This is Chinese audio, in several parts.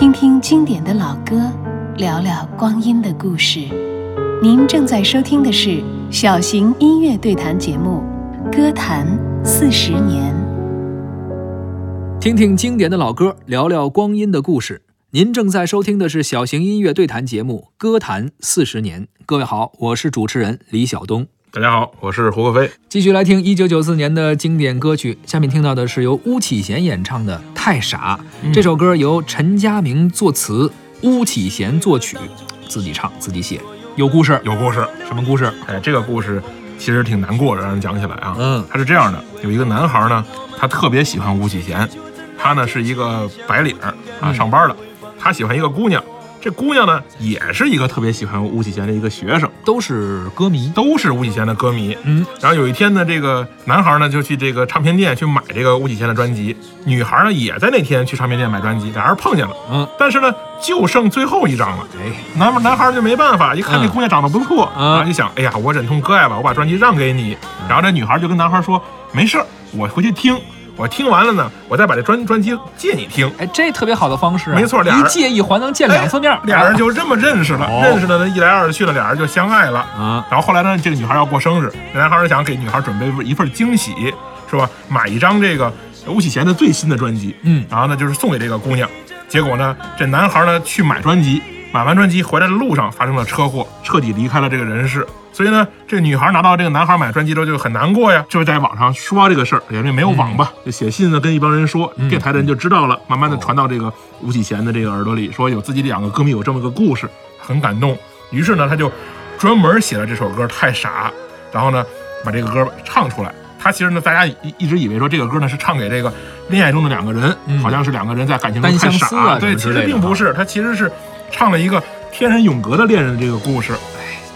听听经典的老歌，聊聊光阴的故事。您正在收听的是小型音乐对谈节目《歌坛四十年》。听听经典的老歌，聊聊光阴的故事。您正在收听的是小型音乐对谈节目《歌坛四十年》。各位好，我是主持人李晓东。大家好，我是胡可飞。继续来听一九九四年的经典歌曲，下面听到的是由巫启贤演唱的《太傻》。这首歌由陈佳明作词，巫启贤作曲，自己唱自己写，有故事。有故事，什么故事？哎，这个故事其实挺难过的，让人讲起来啊。嗯他是这样的，有一个男孩呢，他特别喜欢巫启贤，他呢是一个白领儿啊，嗯上班的，他喜欢一个姑娘，这姑娘呢也是一个特别喜欢巫启贤的一个学生，都是歌迷。都是巫启贤的歌迷。嗯，然后有一天呢，这个男孩呢就去这个唱片店去买这个巫启贤的专辑，女孩呢也在那天去唱片店买专辑，俩人碰见了。嗯，但是呢，就剩最后一张了。哎，男男孩就没办法，一看这姑娘长得不错，嗯啊，就想，哎呀，我忍痛割爱吧，我把专辑让给你。然后这女孩就跟男孩说，没事儿，我回去听，我听完了呢，我再把这专专辑借你听。哎，这特别好的方式啊、没错俩人一借一还能见两次面。哎俩人就这么认识了，哦认识了呢，一来二去了，俩人就相爱了。啊，然后后来呢，这个女孩要过生日，这男孩想给女孩准备一份惊喜，是吧？买一张这个巫启贤的最新的专辑，嗯然后呢就是送给这个姑娘。结果呢，这男孩呢去买专辑，买完专辑回来的路上发生了车祸，彻底离开了这个人世。所以呢，这个女孩拿到这个男孩买专辑之后就很难过呀，就在网上说这个事儿，因为没有网吧，就写信呢跟一帮人说，嗯电台的人就知道了，慢慢的传到这个吴启贤的这个耳朵里，说有自己两个歌迷有这么个故事，很感动。于是呢，他就专门写了这首歌《太傻》，然后呢把这个歌唱出来。他其实呢，大家一一直以为说这个歌呢是唱给这个恋爱中的两个人，嗯好像是两个人在感情中太傻，相思啊对，其实并不是，他其实是唱了一个天人永隔的恋人的这个故事。哎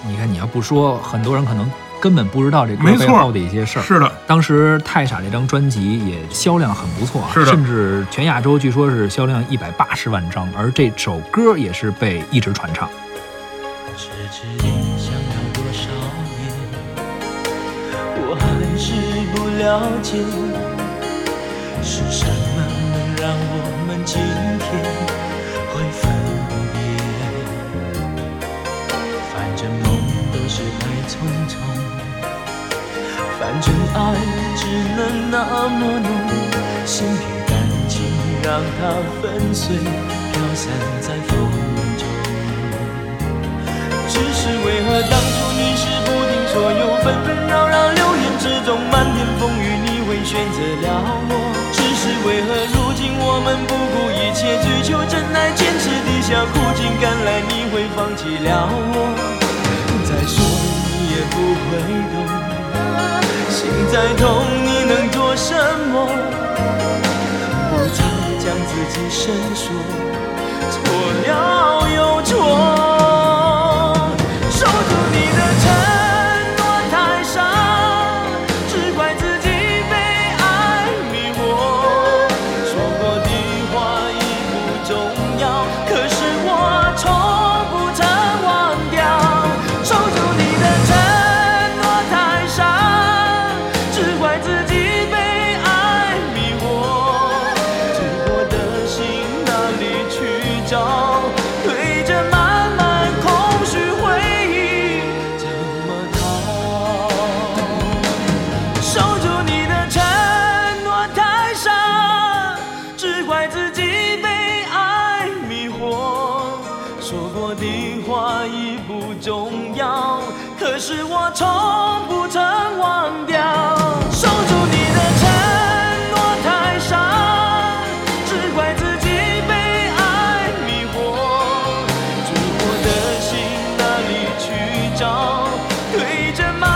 你看你要不说，很多人可能根本不知道这歌没错背后的一些事儿。是的，当时《太傻》这张专辑也销量很不错啊，是的甚至全亚洲据说是销量一百八十万张，而这首歌也是被一直传唱。迟迟你想要多少年，我还是不了解，是什么能让我们今天真爱只能那么浓，心别感情让它粉碎，飘散在风中。只是为何当初你是不听所有，纷纷扰扰流言之中，漫天风雨你会选择了我？只是为何如今我们不顾一切追求真爱，坚持地下苦尽甘来，你会放弃了我？再说你也不会懂，再痛你能做什么？不再将自己深锁，错了不重要可是我从不曾忘掉。守住你的承诺太傻只怪自己被爱迷惑追我的心哪里去找？对着吗？